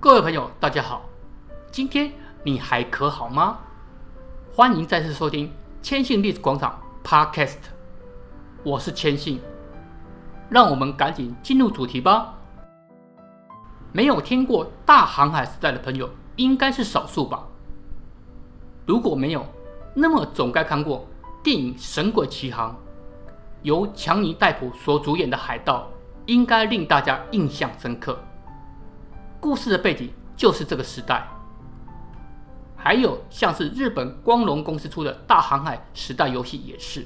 各位朋友，大家好，今天你还可好吗？欢迎再次收听千信历史广场 Podcast，我是千信，让我们赶紧进入主题吧。没有听过大航海时代的朋友应该是少数吧？如果没有，那么总该看过电影《神鬼奇航》，由强尼戴普所主演的海盗，应该令大家印象深刻。故事的背景就是这个时代，还有像是日本光荣公司出的大航海时代游戏也是，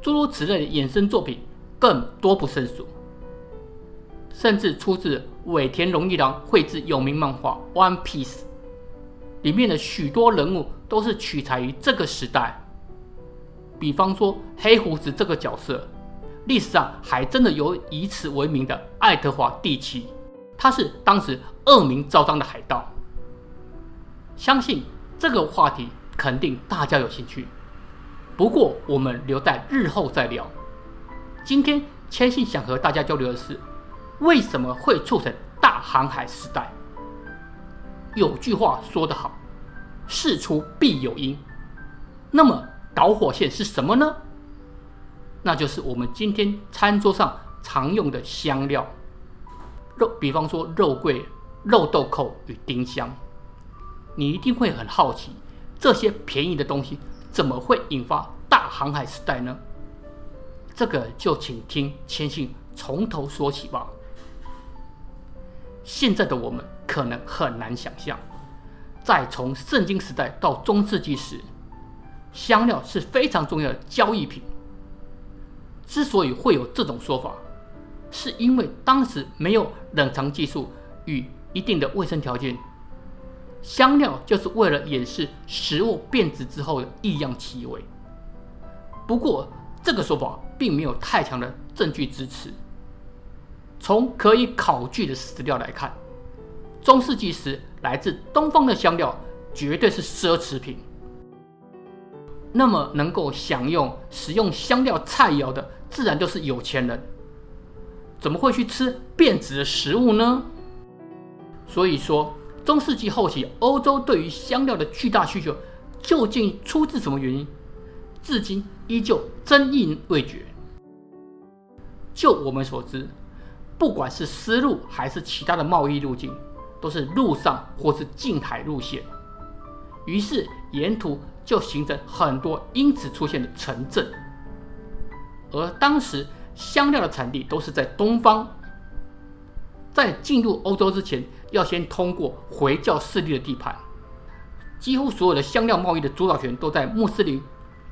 诸如此类的衍生作品更多不胜数，甚至出自尾田荣一郎绘制有名漫画《One Piece》，里面的许多人物都是取材于这个时代，比方说黑胡子这个角色，历史上还真的有以此为名的爱德华第七。他是当时恶名昭彰的海盗，相信这个话题肯定大家有兴趣。不过我们留在日后再聊。今天千信想和大家交流的是，为什么会促成大航海时代？有句话说得好，事出必有因。那么导火线是什么呢？那就是我们今天餐桌上常用的香料。肉，比方说肉桂、肉豆蔻与丁香，你一定会很好奇，这些便宜的东西怎么会引发大航海时代呢？这个就请听千信从头说起吧。现在的我们可能很难想象，在从圣经时代到中世纪时，香料是非常重要的交易品。之所以会有这种说法，是因为当时没有冷藏技术与一定的卫生条件，香料就是为了掩饰食物变质之后的异样气味。不过，这个说法并没有太强的证据支持。从可以考据的史料来看，中世纪时来自东方的香料绝对是奢侈品。那么，能够享用使用香料菜肴的，自然都是有钱人。怎么会去吃变质的食物呢？所以说，中世纪后期欧洲对于香料的巨大需求，究竟出自什么原因？至今依旧争议未决。就我们所知，不管是丝路还是其他的贸易路径，都是陆上或是近海路线，于是沿途就形成很多因此出现的城镇，而当时。香料的产地都是在东方，在进入欧洲之前，要先通过回教势力的地盘。几乎所有的香料贸易的主导权都在穆斯林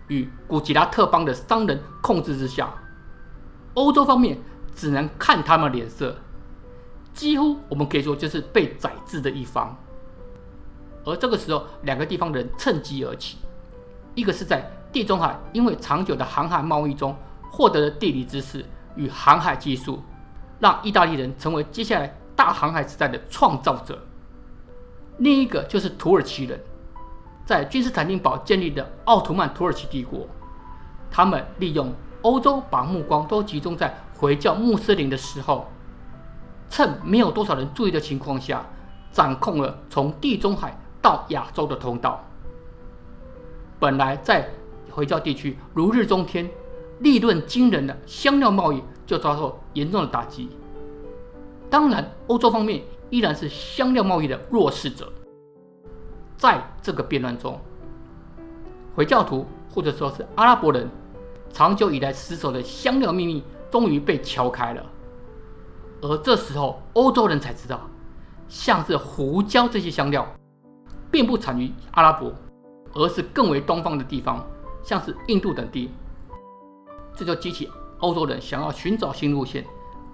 与古吉拉特邦的商人控制之下。欧洲方面只能看他们脸色，几乎我们可以说就是被宰制的一方。而这个时候，两个地方的人趁机而起，一个是在地中海，因为长久的航海贸易中。获得的地理知识与航海技术，让意大利人成为接下来大航海时代的创造者。另一个就是土耳其人，在君士坦丁堡建立的奥图曼土耳其帝国，他们利用欧洲把目光都集中在回教穆斯林的时候，趁没有多少人注意的情况下，掌控了从地中海到亚洲的通道。本来在回教地区如日中天。利润惊人的香料贸易就遭受严重的打击。当然，欧洲方面依然是香料贸易的弱势者。在这个变乱中，回教徒或者说是阿拉伯人长久以来死守的香料秘密终于被敲开了。而这时候，欧洲人才知道，像是胡椒这些香料，并不产于阿拉伯，而是更为东方的地方，像是印度等地。这就激起欧洲人想要寻找新路线，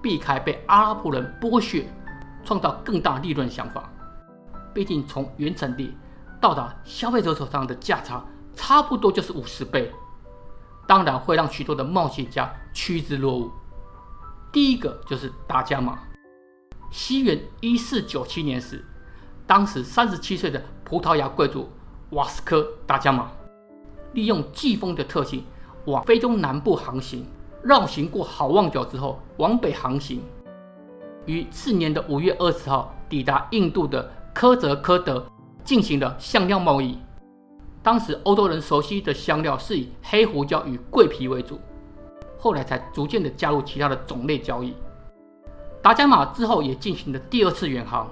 避开被阿拉伯人剥削，创造更大利润的想法。毕竟从原产地到达消费者手上的价差差不多就是五十倍，当然会让许多的冒险家趋之若鹜。第一个就是达伽马。西元一四九七年时，当时三十七岁的葡萄牙贵族瓦斯科·达伽马，利用季风的特性。往非洲南部航行，绕行过好望角之后，往北航行，于次年的五月二十号抵达印度的科泽科德，进行了香料贸易。当时欧洲人熟悉的香料是以黑胡椒与桂皮为主，后来才逐渐的加入其他的种类交易。达伽马之后也进行了第二次远航，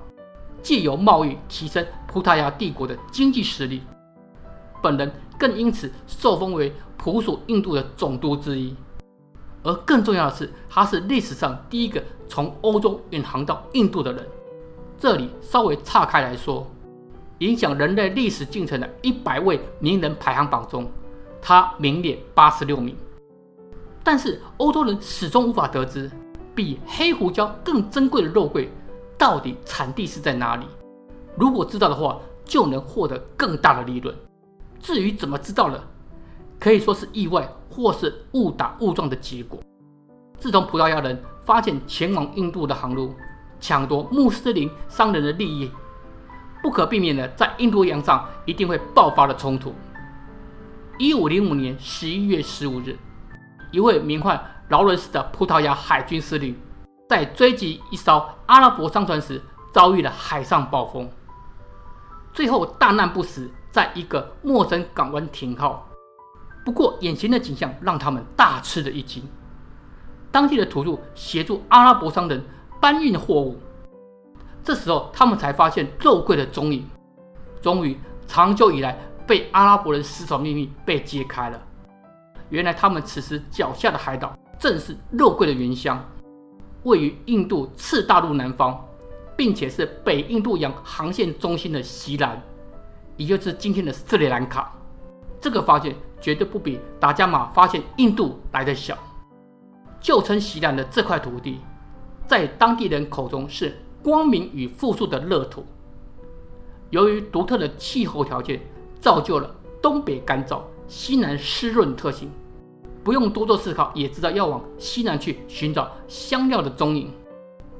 借由贸易提升葡萄牙帝国的经济实力。本人更因此受封为普属印度的总督之一。而更重要的是，他是历史上第一个从欧洲远航到印度的人。这里稍微岔开来说，影响人类历史进程的一百位名人排行榜中，他名列八十六名。但是欧洲人始终无法得知，比黑胡椒更珍贵的肉桂到底产地是在哪里。如果知道的话，就能获得更大的利润。至于怎么知道了，可以说是意外或是误打误撞的结果。自从葡萄牙人发现前往印度的航路，抢夺穆斯林商人的利益，不可避免的在印度洋上一定会爆发了冲突。一五零五年十一月十五日，一位名唤劳伦斯的葡萄牙海军司令，在追击一艘阿拉伯商船时遭遇了海上暴风，最后大难不死，在一个陌生港湾停靠。不过，眼前的景象让他们大吃了一惊。当地的土著协助阿拉伯商人搬运货物，这时候他们才发现肉桂的踪影。终于，长久以来被阿拉伯人死守秘密被揭开了。原来，他们此时脚下的海岛正是肉桂的原乡，位于印度次大陆南方，并且是北印度洋航线中心的锡兰，也就是今天的斯里兰卡。这个发现绝对不比达伽马发现印度来的小。旧称锡兰的这块土地，在当地人口中是光明与富庶的乐土。由于独特的气候条件，造就了东北干燥、西南湿润特性。不用多做思考，也知道要往西南去寻找香料的踪影。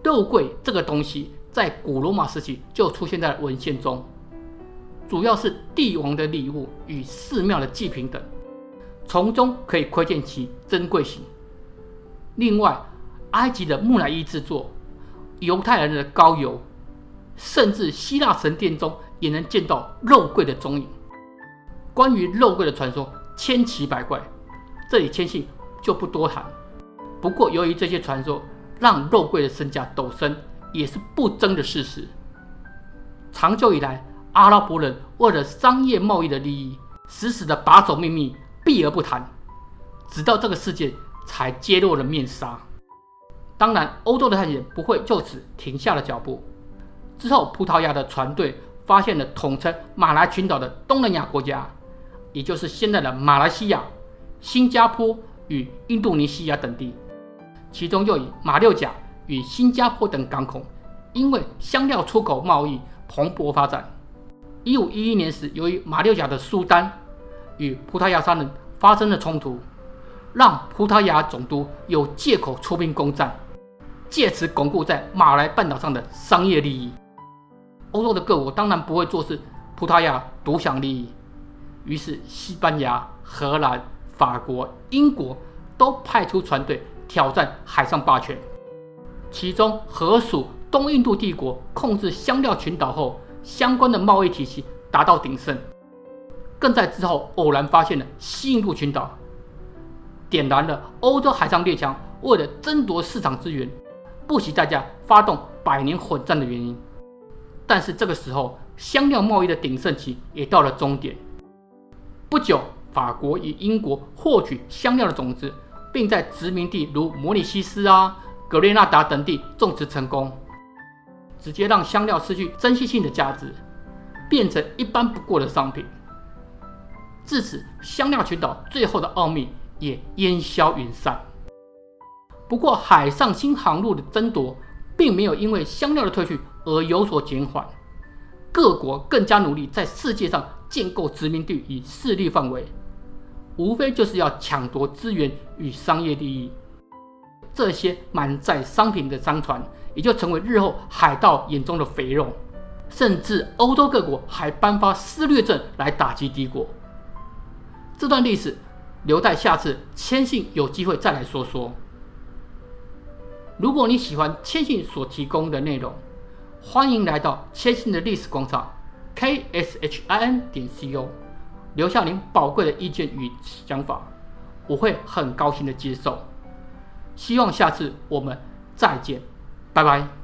肉桂这个东西，在古罗马时期就出现在文献中。主要是帝王的礼物与寺庙的祭品等，从中可以窥见其珍贵性。另外，埃及的木乃伊制作、犹太人的膏油，甚至希腊神殿中也能见到肉桂的踪影。关于肉桂的传说千奇百怪，这里千信就不多谈。不过，由于这些传说让肉桂的身价陡升，也是不争的事实。长久以来，阿拉伯人为了商业贸易的利益，死死的把守秘密，避而不谈，直到这个事件才揭露了面纱。当然，欧洲的探险不会就此停下了脚步。之后，葡萄牙的船队发现了统称马来群岛的东南亚国家，也就是现在的马来西亚、新加坡与印度尼西亚等地。其中又以马六甲与新加坡等港口，因为香料出口贸易蓬勃发展。一五一一年时，由于马六甲的苏丹与葡萄牙商人发生了冲突，让葡萄牙总督有借口出兵攻占，借此巩固在马来半岛上的商业利益。欧洲的各国当然不会坐视葡萄牙独享利益，于是西班牙、荷兰、法国、英国都派出船队挑战海上霸权。其中，荷属东印度帝国控制香料群岛后。相关的贸易体系达到鼎盛，更在之后偶然发现了西印度群岛，点燃了欧洲海上列强为了争夺市场资源，不惜代价发动百年混战的原因。但是这个时候，香料贸易的鼎盛期也到了终点。不久，法国与英国获取香料的种子，并在殖民地如摩里西斯啊、格列纳达等地种植成功。直接让香料失去珍稀性的价值，变成一般不过的商品。至此，香料群岛最后的奥秘也烟消云散。不过，海上新航路的争夺并没有因为香料的退去而有所减缓，各国更加努力在世界上建构殖民地与势力范围，无非就是要抢夺资源与商业利益。这些满载商品的商船，也就成为日后海盗眼中的肥肉，甚至欧洲各国还颁发施掠证来打击敌国。这段历史留待下次谦信有机会再来说说。如果你喜欢千信所提供的内容，欢迎来到千信的历史广场 k s h i n 点 c o，留下您宝贵的意见与想法，我会很高兴的接受。希望下次我们再见，拜拜。